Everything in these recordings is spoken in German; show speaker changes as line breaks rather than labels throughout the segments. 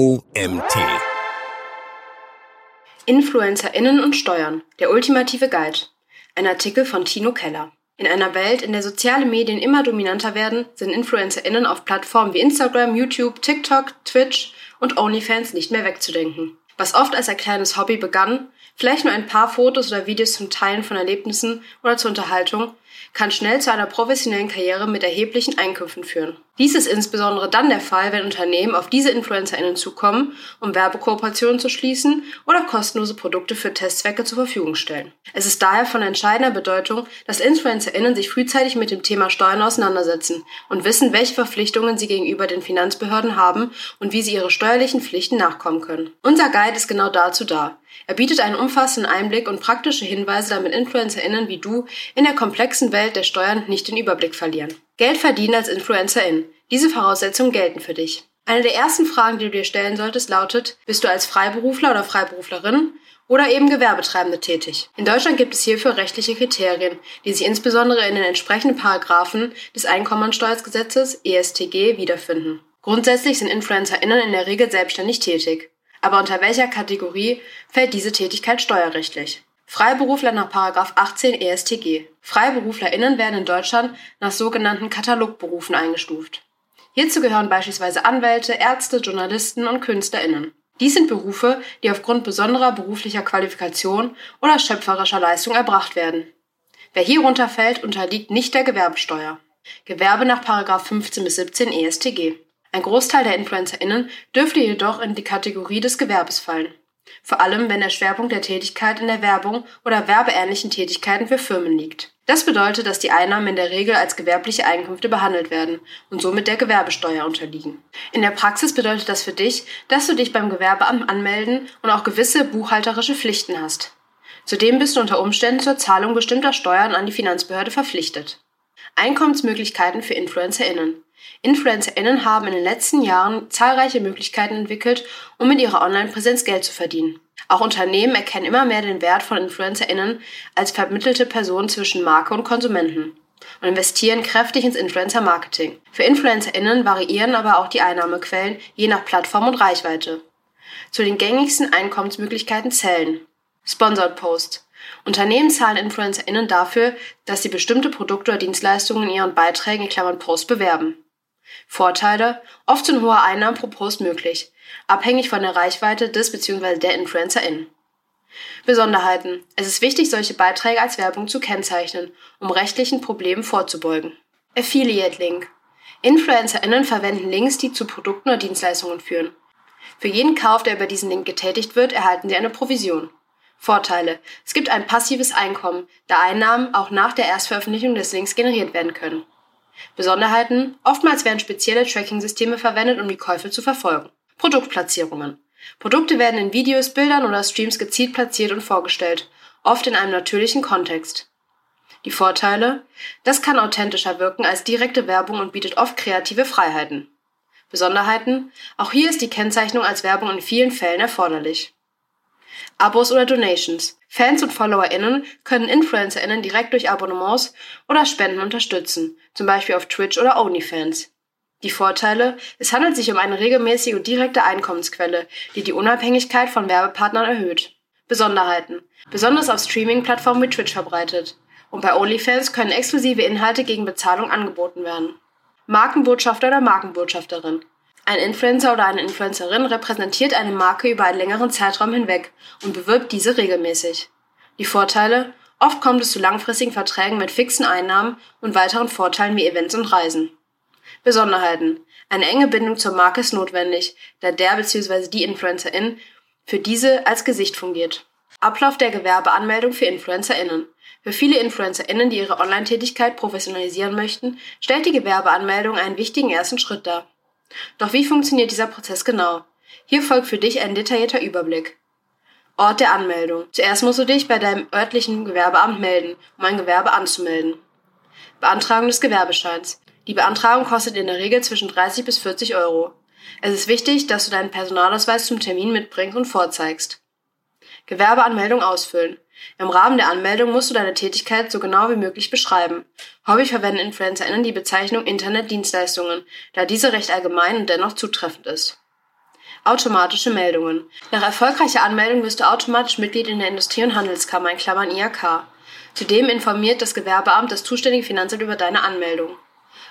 OMT.
InfluencerInnen und Steuern. Der ultimative Guide. Ein Artikel von Tino Keller. In einer Welt, in der soziale Medien immer dominanter werden, sind InfluencerInnen auf Plattformen wie Instagram, YouTube, TikTok, Twitch und OnlyFans nicht mehr wegzudenken. Was oft als ein kleines Hobby begann, vielleicht nur ein paar Fotos oder Videos zum Teilen von Erlebnissen oder zur Unterhaltung, kann schnell zu einer professionellen Karriere mit erheblichen Einkünften führen. Dies ist insbesondere dann der Fall, wenn Unternehmen auf diese InfluencerInnen zukommen, um Werbekooperationen zu schließen oder kostenlose Produkte für Testzwecke zur Verfügung stellen. Es ist daher von entscheidender Bedeutung, dass InfluencerInnen sich frühzeitig mit dem Thema Steuern auseinandersetzen und wissen, welche Verpflichtungen sie gegenüber den Finanzbehörden haben und wie sie ihre steuerlichen Pflichten nachkommen können. Unser Guide ist genau dazu da. Er bietet einen umfassenden Einblick und praktische Hinweise, damit InfluencerInnen wie du in der komplexen Welt der Steuern nicht den Überblick verlieren. Geld verdienen als InfluencerIn. Diese Voraussetzungen gelten für dich. Eine der ersten Fragen, die du dir stellen solltest, lautet, bist du als Freiberufler oder Freiberuflerin oder eben Gewerbetreibende tätig? In Deutschland gibt es hierfür rechtliche Kriterien, die sich insbesondere in den entsprechenden Paragraphen des Einkommensteuergesetzes ESTG wiederfinden. Grundsätzlich sind InfluencerInnen in der Regel selbstständig tätig. Aber unter welcher Kategorie fällt diese Tätigkeit steuerrechtlich? Freiberufler nach 18 ESTG. FreiberuflerInnen werden in Deutschland nach sogenannten Katalogberufen eingestuft. Hierzu gehören beispielsweise Anwälte, Ärzte, Journalisten und KünstlerInnen. Dies sind Berufe, die aufgrund besonderer beruflicher Qualifikation oder schöpferischer Leistung erbracht werden. Wer hierunter fällt, unterliegt nicht der Gewerbesteuer. Gewerbe nach 15 bis 17 ESTG. Ein Großteil der InfluencerInnen dürfte jedoch in die Kategorie des Gewerbes fallen vor allem wenn der Schwerpunkt der Tätigkeit in der Werbung oder werbeähnlichen Tätigkeiten für Firmen liegt. Das bedeutet, dass die Einnahmen in der Regel als gewerbliche Einkünfte behandelt werden und somit der Gewerbesteuer unterliegen. In der Praxis bedeutet das für dich, dass du dich beim Gewerbeamt anmelden und auch gewisse buchhalterische Pflichten hast. Zudem bist du unter Umständen zur Zahlung bestimmter Steuern an die Finanzbehörde verpflichtet. Einkommensmöglichkeiten für InfluencerInnen. InfluencerInnen haben in den letzten Jahren zahlreiche Möglichkeiten entwickelt, um mit ihrer Online-Präsenz Geld zu verdienen. Auch Unternehmen erkennen immer mehr den Wert von InfluencerInnen als vermittelte Person zwischen Marke und Konsumenten und investieren kräftig ins Influencer-Marketing. Für InfluencerInnen variieren aber auch die Einnahmequellen je nach Plattform und Reichweite. Zu den gängigsten Einkommensmöglichkeiten zählen Sponsored Post. Unternehmen zahlen InfluencerInnen dafür, dass sie bestimmte Produkte oder Dienstleistungen in ihren Beiträgen in Klammern Post bewerben. Vorteile: Oft sind hohe Einnahmen pro Post möglich, abhängig von der Reichweite des bzw. der InfluencerInnen. Besonderheiten: Es ist wichtig, solche Beiträge als Werbung zu kennzeichnen, um rechtlichen Problemen vorzubeugen. Affiliate Link InfluencerInnen verwenden Links, die zu Produkten oder Dienstleistungen führen. Für jeden Kauf, der über diesen Link getätigt wird, erhalten sie eine Provision. Vorteile: Es gibt ein passives Einkommen, da Einnahmen auch nach der Erstveröffentlichung des Links generiert werden können. Besonderheiten: Oftmals werden spezielle Tracking-Systeme verwendet, um die Käufe zu verfolgen. Produktplatzierungen. Produkte werden in Videos, Bildern oder Streams gezielt platziert und vorgestellt, oft in einem natürlichen Kontext. Die Vorteile? Das kann authentischer wirken als direkte Werbung und bietet oft kreative Freiheiten. Besonderheiten? Auch hier ist die Kennzeichnung als Werbung in vielen Fällen erforderlich. Abos oder Donations. Fans und FollowerInnen können InfluencerInnen direkt durch Abonnements oder Spenden unterstützen, zum Beispiel auf Twitch oder OnlyFans. Die Vorteile? Es handelt sich um eine regelmäßige und direkte Einkommensquelle, die die Unabhängigkeit von Werbepartnern erhöht. Besonderheiten. Besonders auf Streaming-Plattformen wie Twitch verbreitet. Und bei OnlyFans können exklusive Inhalte gegen Bezahlung angeboten werden. Markenbotschafter oder Markenbotschafterin. Ein Influencer oder eine Influencerin repräsentiert eine Marke über einen längeren Zeitraum hinweg und bewirbt diese regelmäßig. Die Vorteile? Oft kommt es zu langfristigen Verträgen mit fixen Einnahmen und weiteren Vorteilen wie Events und Reisen. Besonderheiten. Eine enge Bindung zur Marke ist notwendig, da der bzw. die Influencerin für diese als Gesicht fungiert. Ablauf der Gewerbeanmeldung für InfluencerInnen. Für viele InfluencerInnen, die ihre Online-Tätigkeit professionalisieren möchten, stellt die Gewerbeanmeldung einen wichtigen ersten Schritt dar. Doch wie funktioniert dieser Prozess genau? Hier folgt für dich ein detaillierter Überblick. Ort der Anmeldung. Zuerst musst du dich bei deinem örtlichen Gewerbeamt melden, um ein Gewerbe anzumelden. Beantragung des Gewerbescheins. Die Beantragung kostet in der Regel zwischen 30 bis 40 Euro. Es ist wichtig, dass du deinen Personalausweis zum Termin mitbringst und vorzeigst. Gewerbeanmeldung ausfüllen. Im Rahmen der Anmeldung musst du deine Tätigkeit so genau wie möglich beschreiben. Häufig verwenden InfluencerInnen die Bezeichnung Internetdienstleistungen, da diese recht allgemein und dennoch zutreffend ist. Automatische Meldungen. Nach erfolgreicher Anmeldung wirst du automatisch Mitglied in der Industrie- und Handelskammer in Klammern IHK. Zudem informiert das Gewerbeamt das zuständige Finanzamt über deine Anmeldung.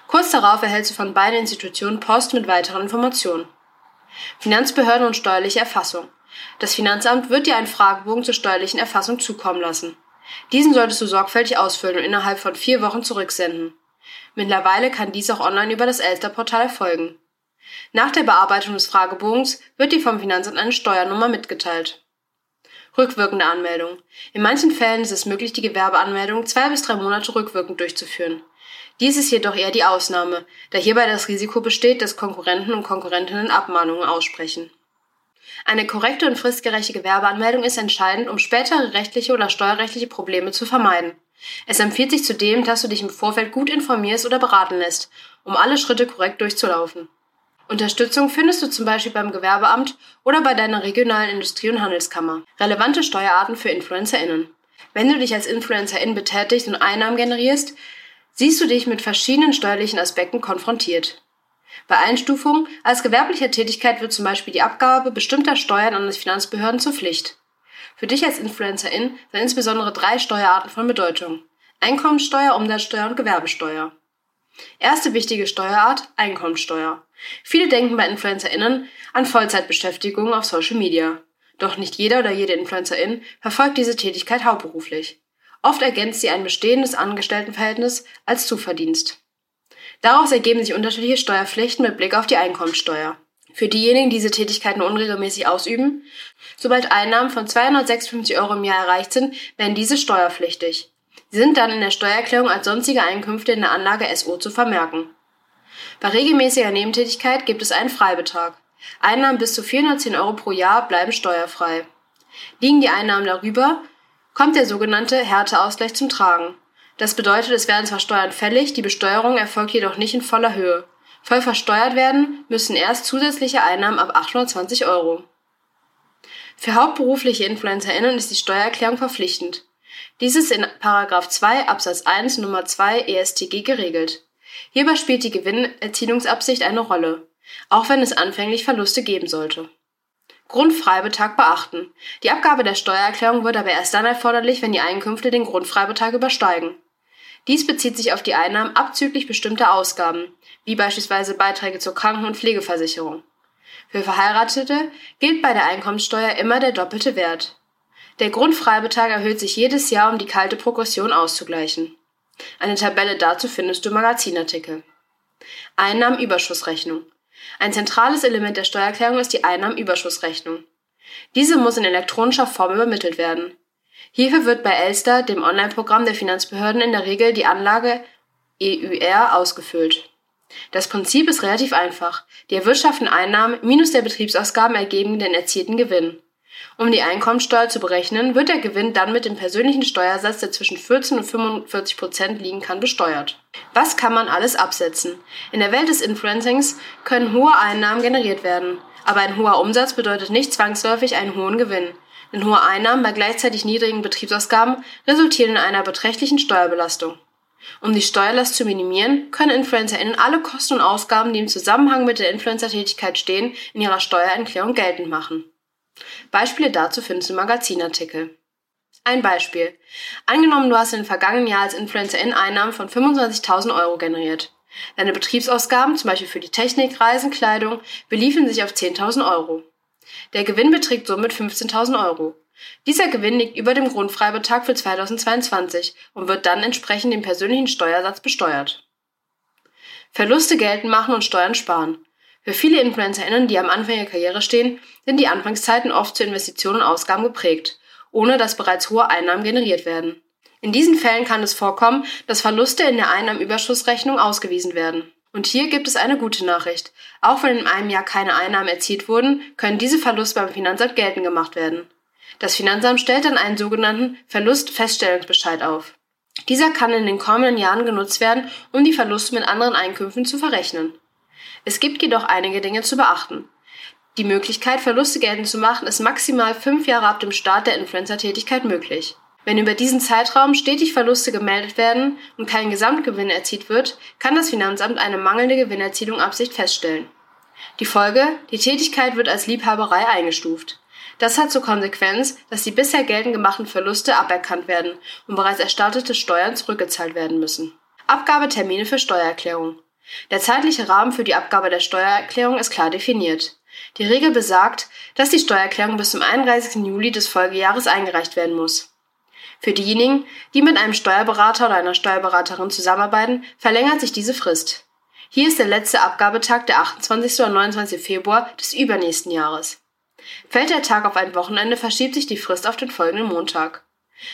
Kurz darauf erhältst du von beiden Institutionen Post mit weiteren Informationen. Finanzbehörden und steuerliche Erfassung. Das Finanzamt wird dir einen Fragebogen zur steuerlichen Erfassung zukommen lassen. Diesen solltest du sorgfältig ausfüllen und innerhalb von vier Wochen zurücksenden. Mittlerweile kann dies auch online über das Elster-Portal erfolgen. Nach der Bearbeitung des Fragebogens wird dir vom Finanzamt eine Steuernummer mitgeteilt. Rückwirkende Anmeldung. In manchen Fällen ist es möglich, die Gewerbeanmeldung zwei bis drei Monate rückwirkend durchzuführen. Dies ist jedoch eher die Ausnahme, da hierbei das Risiko besteht, dass Konkurrenten und Konkurrentinnen Abmahnungen aussprechen. Eine korrekte und fristgerechte Gewerbeanmeldung ist entscheidend, um spätere rechtliche oder steuerrechtliche Probleme zu vermeiden. Es empfiehlt sich zudem, dass du dich im Vorfeld gut informierst oder beraten lässt, um alle Schritte korrekt durchzulaufen. Unterstützung findest du zum Beispiel beim Gewerbeamt oder bei deiner regionalen Industrie- und Handelskammer. Relevante Steuerarten für InfluencerInnen. Wenn du dich als InfluencerIn betätigst und Einnahmen generierst, siehst du dich mit verschiedenen steuerlichen Aspekten konfrontiert. Bei Einstufung als gewerbliche Tätigkeit wird zum Beispiel die Abgabe bestimmter Steuern an die Finanzbehörden zur Pflicht. Für dich als Influencerin sind insbesondere drei Steuerarten von Bedeutung. Einkommensteuer, Umsatzsteuer und Gewerbesteuer. Erste wichtige Steuerart, Einkommensteuer. Viele denken bei InfluencerInnen an Vollzeitbeschäftigung auf Social Media. Doch nicht jeder oder jede Influencerin verfolgt diese Tätigkeit hauptberuflich. Oft ergänzt sie ein bestehendes Angestelltenverhältnis als Zuverdienst. Daraus ergeben sich unterschiedliche Steuerpflichten mit Blick auf die Einkommensteuer. Für diejenigen, die diese Tätigkeiten unregelmäßig ausüben, sobald Einnahmen von 256 Euro im Jahr erreicht sind, werden diese steuerpflichtig. Sie sind dann in der Steuererklärung als sonstige Einkünfte in der Anlage SO zu vermerken. Bei regelmäßiger Nebentätigkeit gibt es einen Freibetrag. Einnahmen bis zu 410 Euro pro Jahr bleiben steuerfrei. Liegen die Einnahmen darüber, kommt der sogenannte Härteausgleich zum Tragen. Das bedeutet, es werden zwar Steuern fällig, die Besteuerung erfolgt jedoch nicht in voller Höhe. Voll versteuert werden müssen erst zusätzliche Einnahmen ab 820 Euro. Für hauptberufliche InfluencerInnen ist die Steuererklärung verpflichtend. Dies ist in 2 Absatz 1 Nummer 2 ESTG geregelt. Hierbei spielt die Gewinnerzielungsabsicht eine Rolle, auch wenn es anfänglich Verluste geben sollte. Grundfreibetrag beachten. Die Abgabe der Steuererklärung wird aber erst dann erforderlich, wenn die Einkünfte den Grundfreibetrag übersteigen. Dies bezieht sich auf die Einnahmen abzüglich bestimmter Ausgaben, wie beispielsweise Beiträge zur Kranken- und Pflegeversicherung. Für Verheiratete gilt bei der Einkommenssteuer immer der doppelte Wert. Der Grundfreibetrag erhöht sich jedes Jahr, um die kalte Progression auszugleichen. Eine Tabelle dazu findest du im Magazinartikel. Einnahmenüberschussrechnung. Ein zentrales Element der Steuererklärung ist die Einnahmenüberschussrechnung. Diese muss in elektronischer Form übermittelt werden. Hierfür wird bei Elster, dem Online-Programm der Finanzbehörden, in der Regel die Anlage EUR ausgefüllt. Das Prinzip ist relativ einfach. Die erwirtschafteten Einnahmen minus der Betriebsausgaben ergeben den erzielten Gewinn. Um die Einkommensteuer zu berechnen, wird der Gewinn dann mit dem persönlichen Steuersatz, der zwischen 14 und 45 Prozent liegen kann, besteuert. Was kann man alles absetzen? In der Welt des Influencings können hohe Einnahmen generiert werden. Aber ein hoher Umsatz bedeutet nicht zwangsläufig einen hohen Gewinn. Denn hohe Einnahmen bei gleichzeitig niedrigen Betriebsausgaben resultieren in einer beträchtlichen Steuerbelastung. Um die Steuerlast zu minimieren, können InfluencerInnen alle Kosten und Ausgaben, die im Zusammenhang mit der Influencer-Tätigkeit stehen, in ihrer Steuererklärung geltend machen. Beispiele dazu findest du im Magazinartikel. Ein Beispiel. Angenommen, du hast in den vergangenen Jahr als Influencerin Einnahmen von 25.000 Euro generiert. Deine Betriebsausgaben, zum Beispiel für die Technik, Reisen, Kleidung, beliefen sich auf 10.000 Euro. Der Gewinn beträgt somit 15.000 Euro. Dieser Gewinn liegt über dem Grundfreibetrag für 2022 und wird dann entsprechend dem persönlichen Steuersatz besteuert. Verluste geltend machen und Steuern sparen. Für viele InfluencerInnen, die am Anfang ihrer Karriere stehen, sind die Anfangszeiten oft zu Investitionen und Ausgaben geprägt, ohne dass bereits hohe Einnahmen generiert werden. In diesen Fällen kann es vorkommen, dass Verluste in der Einnahmenüberschussrechnung ausgewiesen werden. Und hier gibt es eine gute Nachricht. Auch wenn in einem Jahr keine Einnahmen erzielt wurden, können diese Verluste beim Finanzamt geltend gemacht werden. Das Finanzamt stellt dann einen sogenannten Verlustfeststellungsbescheid auf. Dieser kann in den kommenden Jahren genutzt werden, um die Verluste mit anderen Einkünften zu verrechnen. Es gibt jedoch einige Dinge zu beachten. Die Möglichkeit, Verluste geltend zu machen, ist maximal fünf Jahre ab dem Start der Influencer-Tätigkeit möglich. Wenn über diesen Zeitraum stetig Verluste gemeldet werden und kein Gesamtgewinn erzielt wird, kann das Finanzamt eine mangelnde Gewinnerzielung Absicht feststellen. Die Folge? Die Tätigkeit wird als Liebhaberei eingestuft. Das hat zur Konsequenz, dass die bisher geltend gemachten Verluste aberkannt werden und bereits erstattete Steuern zurückgezahlt werden müssen. Abgabetermine für Steuererklärung. Der zeitliche Rahmen für die Abgabe der Steuererklärung ist klar definiert. Die Regel besagt, dass die Steuererklärung bis zum 31. Juli des Folgejahres eingereicht werden muss. Für diejenigen, die mit einem Steuerberater oder einer Steuerberaterin zusammenarbeiten, verlängert sich diese Frist. Hier ist der letzte Abgabetag der 28. oder 29. Februar des übernächsten Jahres. Fällt der Tag auf ein Wochenende, verschiebt sich die Frist auf den folgenden Montag.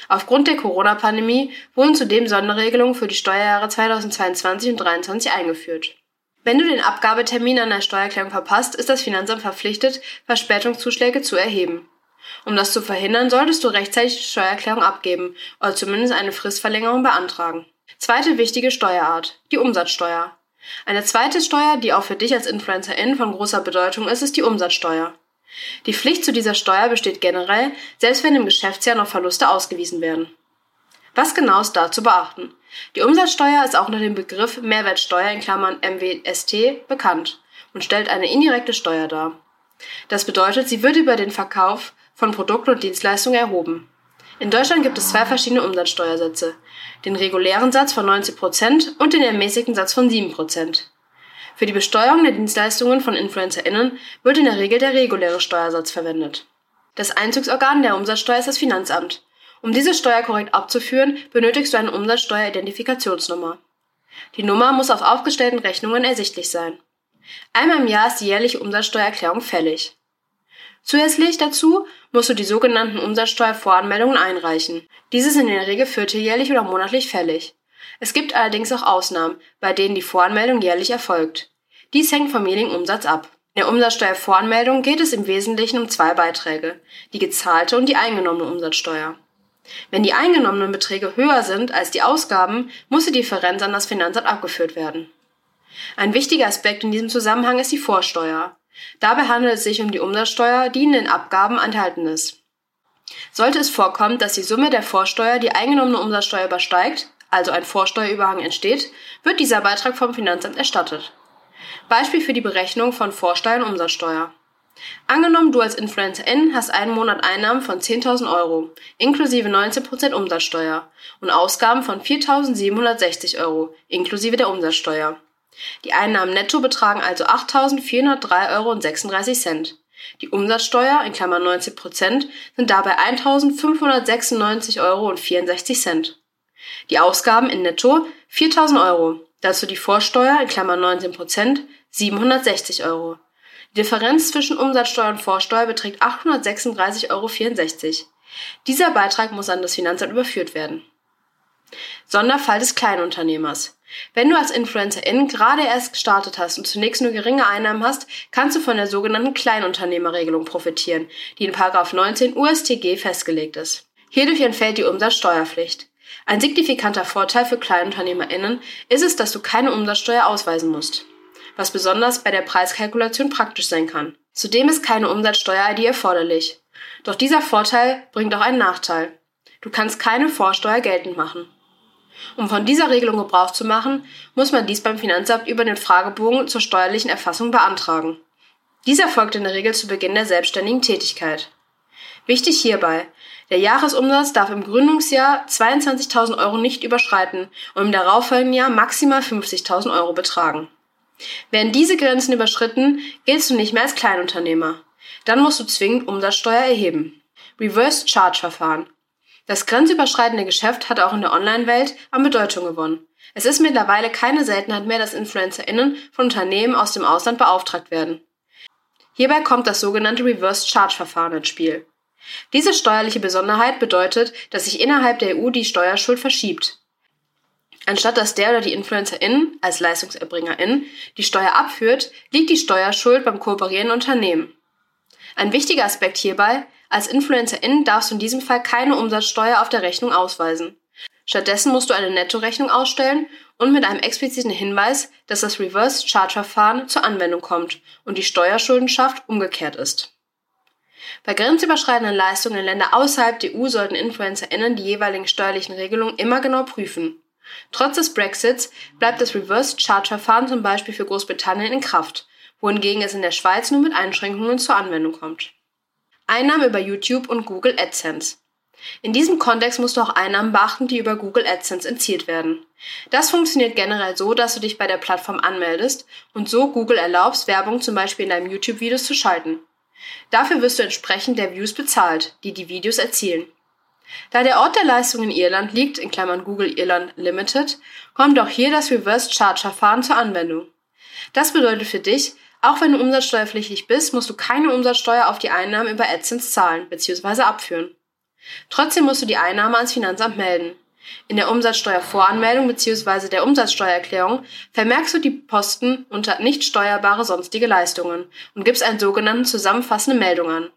Aufgrund der Corona-Pandemie wurden zudem Sonderregelungen für die Steuerjahre 2022 und 2023 eingeführt. Wenn du den Abgabetermin an der Steuererklärung verpasst, ist das Finanzamt verpflichtet, Verspätungszuschläge zu erheben. Um das zu verhindern, solltest du rechtzeitig die Steuererklärung abgeben oder zumindest eine Fristverlängerung beantragen. Zweite wichtige Steuerart, die Umsatzsteuer. Eine zweite Steuer, die auch für dich als Influencerin von großer Bedeutung ist, ist die Umsatzsteuer. Die Pflicht zu dieser Steuer besteht generell, selbst wenn im Geschäftsjahr noch Verluste ausgewiesen werden. Was genau ist da zu beachten? Die Umsatzsteuer ist auch unter dem Begriff Mehrwertsteuer in Klammern MWST bekannt und stellt eine indirekte Steuer dar. Das bedeutet, sie wird über den Verkauf von Produkten und Dienstleistungen erhoben. In Deutschland gibt es zwei verschiedene Umsatzsteuersätze, den regulären Satz von 90 Prozent und den ermäßigten Satz von 7%. Prozent. Für die Besteuerung der Dienstleistungen von InfluencerInnen wird in der Regel der reguläre Steuersatz verwendet. Das Einzugsorgan der Umsatzsteuer ist das Finanzamt. Um diese Steuer korrekt abzuführen, benötigst du eine Umsatzsteueridentifikationsnummer. Die Nummer muss auf aufgestellten Rechnungen ersichtlich sein. Einmal im Jahr ist die jährliche Umsatzsteuererklärung fällig. Zusätzlich dazu musst du die sogenannten Umsatzsteuervoranmeldungen einreichen. Diese sind in der Regel vierteljährlich oder monatlich fällig. Es gibt allerdings auch Ausnahmen, bei denen die Voranmeldung jährlich erfolgt. Dies hängt vom jeweiligen Umsatz ab. In der Umsatzsteuervoranmeldung geht es im Wesentlichen um zwei Beiträge, die gezahlte und die eingenommene Umsatzsteuer. Wenn die eingenommenen Beträge höher sind als die Ausgaben, muss die Differenz an das Finanzamt abgeführt werden. Ein wichtiger Aspekt in diesem Zusammenhang ist die Vorsteuer. Dabei handelt es sich um die Umsatzsteuer, die in den Abgaben enthalten ist. Sollte es vorkommen, dass die Summe der Vorsteuer die eingenommene Umsatzsteuer übersteigt, also ein Vorsteuerüberhang entsteht, wird dieser Beitrag vom Finanzamt erstattet. Beispiel für die Berechnung von Vorsteuer und Umsatzsteuer. Angenommen, du als Influencerin hast einen Monat Einnahmen von 10.000 Euro, inklusive 19% Umsatzsteuer und Ausgaben von 4.760 Euro, inklusive der Umsatzsteuer. Die Einnahmen netto betragen also 8.403,36 Euro. Die Umsatzsteuer in Klammern 90% sind dabei 1.596,64 Euro. Die Ausgaben in netto 4.000 Euro. Dazu die Vorsteuer in Klammern 19% 760 Euro. Die Differenz zwischen Umsatzsteuer und Vorsteuer beträgt 836,64 Euro. Dieser Beitrag muss an das Finanzamt überführt werden. Sonderfall des Kleinunternehmers. Wenn du als Influencerin gerade erst gestartet hast und zunächst nur geringe Einnahmen hast, kannst du von der sogenannten Kleinunternehmerregelung profitieren, die in 19 USTG festgelegt ist. Hierdurch entfällt die Umsatzsteuerpflicht. Ein signifikanter Vorteil für KleinunternehmerInnen ist es, dass du keine Umsatzsteuer ausweisen musst, was besonders bei der Preiskalkulation praktisch sein kann. Zudem ist keine Umsatzsteuer-ID erforderlich. Doch dieser Vorteil bringt auch einen Nachteil. Du kannst keine Vorsteuer geltend machen. Um von dieser Regelung Gebrauch zu machen, muss man dies beim Finanzamt über den Fragebogen zur steuerlichen Erfassung beantragen. Dieser erfolgt in der Regel zu Beginn der selbstständigen Tätigkeit. Wichtig hierbei, der Jahresumsatz darf im Gründungsjahr 22.000 Euro nicht überschreiten und im darauffolgenden Jahr maximal 50.000 Euro betragen. Werden diese Grenzen überschritten, giltst du nicht mehr als Kleinunternehmer. Dann musst du zwingend Umsatzsteuer erheben. Reverse Charge Verfahren. Das grenzüberschreitende Geschäft hat auch in der Online-Welt an Bedeutung gewonnen. Es ist mittlerweile keine Seltenheit mehr, dass InfluencerInnen von Unternehmen aus dem Ausland beauftragt werden. Hierbei kommt das sogenannte Reverse Charge Verfahren ins Spiel. Diese steuerliche Besonderheit bedeutet, dass sich innerhalb der EU die Steuerschuld verschiebt. Anstatt dass der oder die Influencerin als Leistungserbringerin die Steuer abführt, liegt die Steuerschuld beim kooperierenden Unternehmen. Ein wichtiger Aspekt hierbei, als Influencerin darfst du in diesem Fall keine Umsatzsteuer auf der Rechnung ausweisen. Stattdessen musst du eine Nettorechnung ausstellen und mit einem expliziten Hinweis, dass das Reverse Charge Verfahren zur Anwendung kommt und die Steuerschuldenschaft umgekehrt ist. Bei grenzüberschreitenden Leistungen in Länder außerhalb der EU sollten InfluencerInnen die jeweiligen steuerlichen Regelungen immer genau prüfen. Trotz des Brexits bleibt das Reverse Charge Verfahren zum Beispiel für Großbritannien in Kraft, wohingegen es in der Schweiz nur mit Einschränkungen zur Anwendung kommt. Einnahmen über YouTube und Google AdSense. In diesem Kontext musst du auch Einnahmen beachten, die über Google AdSense entzielt werden. Das funktioniert generell so, dass du dich bei der Plattform anmeldest und so Google erlaubst, Werbung zum Beispiel in deinem YouTube-Videos zu schalten. Dafür wirst du entsprechend der Views bezahlt, die die Videos erzielen. Da der Ort der Leistung in Irland liegt, in Klammern Google Irland Limited, kommt auch hier das Reverse Charge Verfahren zur Anwendung. Das bedeutet für dich, auch wenn du umsatzsteuerpflichtig bist, musst du keine Umsatzsteuer auf die Einnahmen über AdSense zahlen bzw. abführen. Trotzdem musst du die Einnahme ans Finanzamt melden. In der Umsatzsteuervoranmeldung bzw. der Umsatzsteuererklärung vermerkst du die Posten unter nicht steuerbare sonstige Leistungen und gibst einen sogenannten zusammenfassende Meldung an.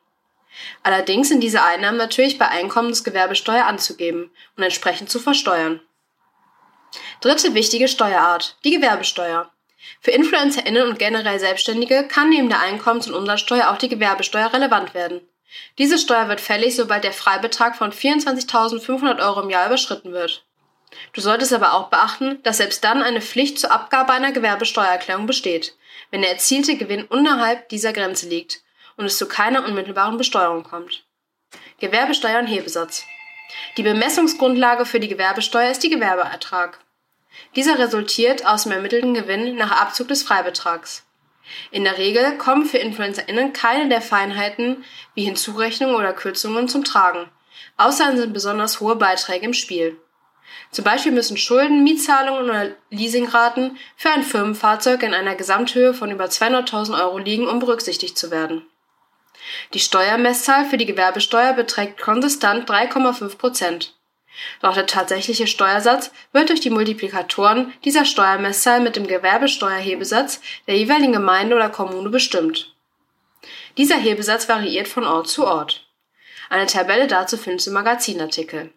Allerdings sind diese Einnahmen natürlich bei Einkommensgewerbesteuer anzugeben und entsprechend zu versteuern. Dritte wichtige Steuerart, die Gewerbesteuer. Für InfluencerInnen und generell Selbstständige kann neben der Einkommens- und Umsatzsteuer auch die Gewerbesteuer relevant werden. Diese Steuer wird fällig, sobald der Freibetrag von 24.500 Euro im Jahr überschritten wird. Du solltest aber auch beachten, dass selbst dann eine Pflicht zur Abgabe einer Gewerbesteuererklärung besteht, wenn der erzielte Gewinn unterhalb dieser Grenze liegt und es zu keiner unmittelbaren Besteuerung kommt. Gewerbesteuer und Hebesatz. Die Bemessungsgrundlage für die Gewerbesteuer ist die Gewerbeertrag. Dieser resultiert aus dem ermittelten Gewinn nach Abzug des Freibetrags. In der Regel kommen für InfluencerInnen keine der Feinheiten wie Hinzurechnungen oder Kürzungen zum Tragen. Außerdem sind besonders hohe Beiträge im Spiel. Zum Beispiel müssen Schulden, Mietzahlungen oder Leasingraten für ein Firmenfahrzeug in einer Gesamthöhe von über 200.000 Euro liegen, um berücksichtigt zu werden. Die Steuermesszahl für die Gewerbesteuer beträgt konsistent 3,5 Prozent. Doch der tatsächliche Steuersatz wird durch die Multiplikatoren dieser Steuermesszahl mit dem Gewerbesteuerhebesatz der jeweiligen Gemeinde oder Kommune bestimmt. Dieser Hebesatz variiert von Ort zu Ort. Eine Tabelle dazu findest du im Magazinartikel.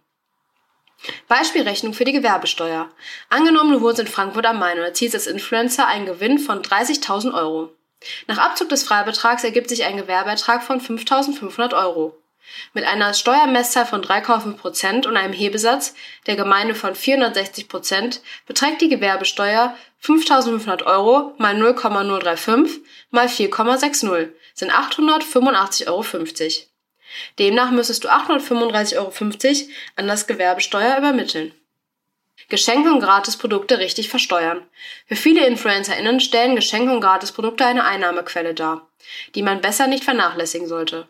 Beispielrechnung für die Gewerbesteuer. Angenommen, du wohnst in Frankfurt am Main und erzielst als Influencer einen Gewinn von 30.000 Euro. Nach Abzug des Freibetrags ergibt sich ein Gewerbeertrag von 5.500 Euro. Mit einer Steuermesszahl von 3,5 Prozent und einem Hebesatz der Gemeinde von 460 Prozent beträgt die Gewerbesteuer 5.500 Euro mal 0,035 mal 4,60 sind 885,50 Euro. Demnach müsstest du 835,50 Euro an das Gewerbesteuer übermitteln. Geschenke und Gratisprodukte richtig versteuern. Für viele InfluencerInnen stellen Geschenke und Gratisprodukte eine Einnahmequelle dar, die man besser nicht vernachlässigen sollte.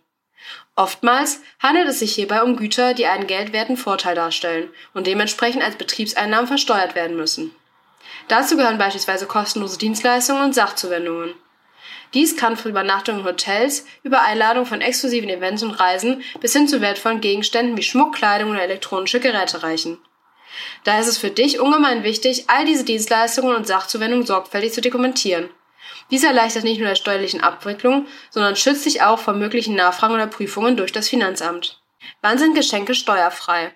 Oftmals handelt es sich hierbei um Güter, die einen geldwerten Vorteil darstellen und dementsprechend als Betriebseinnahmen versteuert werden müssen. Dazu gehören beispielsweise kostenlose Dienstleistungen und Sachzuwendungen. Dies kann von Übernachtungen in Hotels über Einladung von exklusiven Events und Reisen bis hin zu wertvollen Gegenständen wie Schmuck, Kleidung oder elektronische Geräte reichen. Da ist es für dich ungemein wichtig, all diese Dienstleistungen und Sachzuwendungen sorgfältig zu dokumentieren dies erleichtert nicht nur der steuerlichen Abwicklung, sondern schützt dich auch vor möglichen Nachfragen oder Prüfungen durch das Finanzamt. Wann sind Geschenke steuerfrei?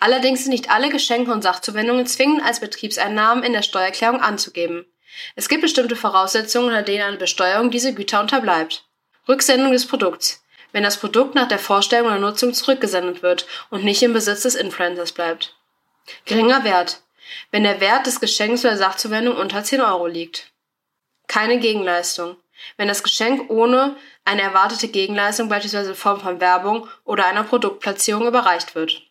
Allerdings sind nicht alle Geschenke und Sachzuwendungen zwingend als Betriebseinnahmen in der Steuererklärung anzugeben. Es gibt bestimmte Voraussetzungen, unter denen eine Besteuerung dieser Güter unterbleibt. Rücksendung des Produkts. Wenn das Produkt nach der Vorstellung oder Nutzung zurückgesendet wird und nicht im Besitz des Influencers bleibt. Geringer Wert. Wenn der Wert des Geschenks oder Sachzuwendung unter 10 Euro liegt keine Gegenleistung. Wenn das Geschenk ohne eine erwartete Gegenleistung, beispielsweise in Form von Werbung oder einer Produktplatzierung, überreicht wird.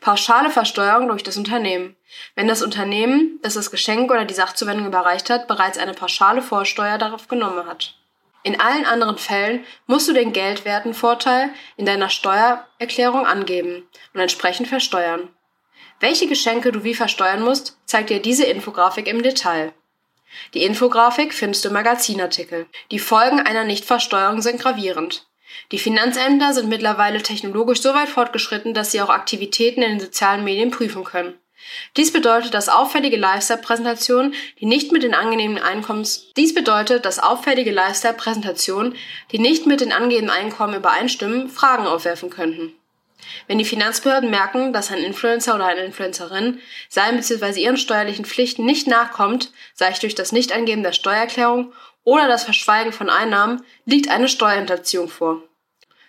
Pauschale Versteuerung durch das Unternehmen. Wenn das Unternehmen, das das Geschenk oder die Sachzuwendung überreicht hat, bereits eine pauschale Vorsteuer darauf genommen hat. In allen anderen Fällen musst du den Geldwertenvorteil in deiner Steuererklärung angeben und entsprechend versteuern. Welche Geschenke du wie versteuern musst, zeigt dir diese Infografik im Detail. Die Infografik findest du im Magazinartikel. Die Folgen einer Nichtversteuerung sind gravierend. Die Finanzämter sind mittlerweile technologisch so weit fortgeschritten, dass sie auch Aktivitäten in den sozialen Medien prüfen können. Dies bedeutet, dass auffällige Lifestyle-Präsentationen, die nicht mit den angenehmen Einkommens, dies bedeutet, dass auffällige Lifestyle-Präsentationen, die nicht mit den angegebenen Einkommen übereinstimmen, Fragen aufwerfen könnten. Wenn die Finanzbehörden merken, dass ein Influencer oder eine Influencerin seinen bzw. ihren steuerlichen Pflichten nicht nachkommt, sei es durch das Nichtangeben der Steuererklärung oder das Verschweigen von Einnahmen, liegt eine Steuerhinterziehung vor.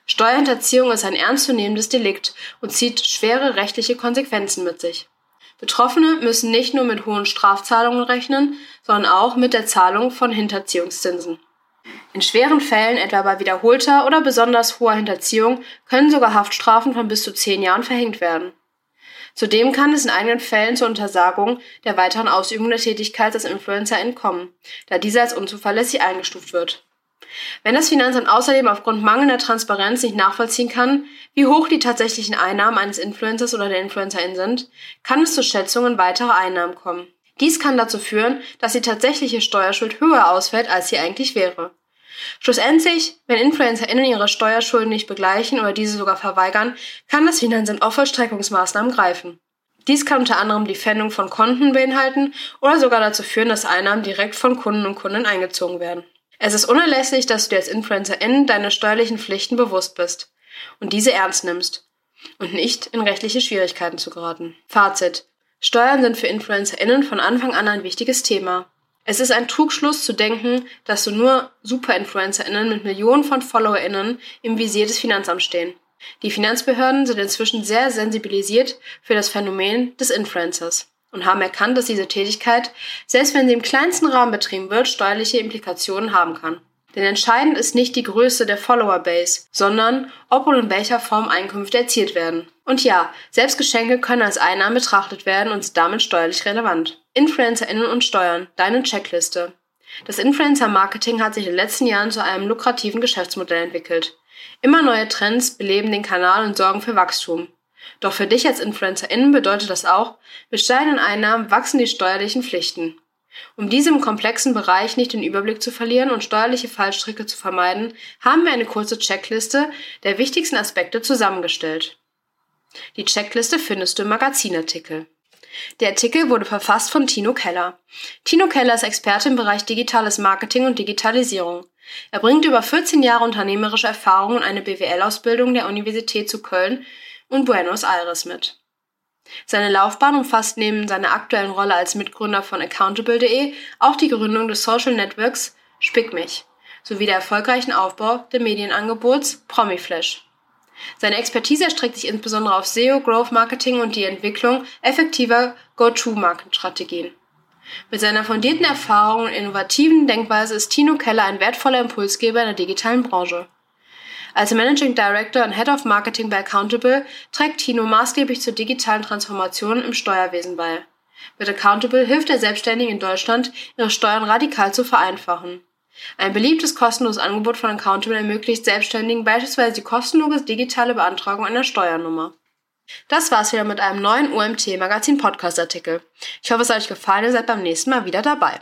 Steuerhinterziehung ist ein ernstzunehmendes Delikt und zieht schwere rechtliche Konsequenzen mit sich. Betroffene müssen nicht nur mit hohen Strafzahlungen rechnen, sondern auch mit der Zahlung von Hinterziehungszinsen. In schweren Fällen, etwa bei wiederholter oder besonders hoher Hinterziehung, können sogar Haftstrafen von bis zu zehn Jahren verhängt werden. Zudem kann es in einigen Fällen zur Untersagung der weiteren Ausübung der Tätigkeit des Influencer entkommen, da dieser als unzuverlässig eingestuft wird. Wenn das Finanzamt außerdem aufgrund mangelnder Transparenz nicht nachvollziehen kann, wie hoch die tatsächlichen Einnahmen eines Influencers oder der Influencerin sind, kann es zu Schätzungen weiterer Einnahmen kommen. Dies kann dazu führen, dass die tatsächliche Steuerschuld höher ausfällt, als sie eigentlich wäre. Schlussendlich, wenn InfluencerInnen ihre Steuerschulden nicht begleichen oder diese sogar verweigern, kann das Finanzamt auf Vollstreckungsmaßnahmen greifen. Dies kann unter anderem die Pfändung von Konten beinhalten oder sogar dazu führen, dass Einnahmen direkt von Kunden und Kunden eingezogen werden. Es ist unerlässlich, dass du dir als InfluencerIn deine steuerlichen Pflichten bewusst bist und diese ernst nimmst und nicht in rechtliche Schwierigkeiten zu geraten. Fazit. Steuern sind für InfluencerInnen von Anfang an ein wichtiges Thema. Es ist ein Trugschluss zu denken, dass so nur SuperinfluencerInnen mit Millionen von FollowerInnen im Visier des Finanzamts stehen. Die Finanzbehörden sind inzwischen sehr sensibilisiert für das Phänomen des Influencers und haben erkannt, dass diese Tätigkeit, selbst wenn sie im kleinsten Rahmen betrieben wird, steuerliche Implikationen haben kann. Denn entscheidend ist nicht die Größe der Follower-Base, sondern ob und in welcher Form Einkünfte erzielt werden. Und ja, selbst Geschenke können als Einnahmen betrachtet werden und sind damit steuerlich relevant. InfluencerInnen und Steuern, deine Checkliste. Das Influencer-Marketing hat sich in den letzten Jahren zu einem lukrativen Geschäftsmodell entwickelt. Immer neue Trends beleben den Kanal und sorgen für Wachstum. Doch für dich als InfluencerInnen bedeutet das auch, mit steigenden Einnahmen wachsen die steuerlichen Pflichten. Um diesem komplexen Bereich nicht den Überblick zu verlieren und steuerliche Fallstricke zu vermeiden, haben wir eine kurze Checkliste der wichtigsten Aspekte zusammengestellt. Die Checkliste findest du im Magazinartikel. Der Artikel wurde verfasst von Tino Keller. Tino Keller ist Experte im Bereich digitales Marketing und Digitalisierung. Er bringt über 14 Jahre unternehmerische Erfahrung und eine BWL-Ausbildung der Universität zu Köln und Buenos Aires mit. Seine Laufbahn umfasst neben seiner aktuellen Rolle als Mitgründer von Accountable.de auch die Gründung des Social Networks Spick mich sowie der erfolgreichen Aufbau der Medienangebots Promiflash. Seine Expertise erstreckt sich insbesondere auf SEO, Growth Marketing und die Entwicklung effektiver Go-to-Market-Strategien. Mit seiner fundierten Erfahrung und innovativen Denkweise ist Tino Keller ein wertvoller Impulsgeber in der digitalen Branche. Als Managing Director und Head of Marketing bei Accountable trägt Tino maßgeblich zur digitalen Transformation im Steuerwesen bei. Mit Accountable hilft er Selbstständigen in Deutschland, ihre Steuern radikal zu vereinfachen. Ein beliebtes kostenloses Angebot von Accountable ermöglicht Selbstständigen beispielsweise die kostenlose digitale Beantragung einer Steuernummer. Das war's wieder mit einem neuen OMT Magazin Podcast Artikel. Ich hoffe, es hat euch gefallen und seid beim nächsten Mal wieder dabei.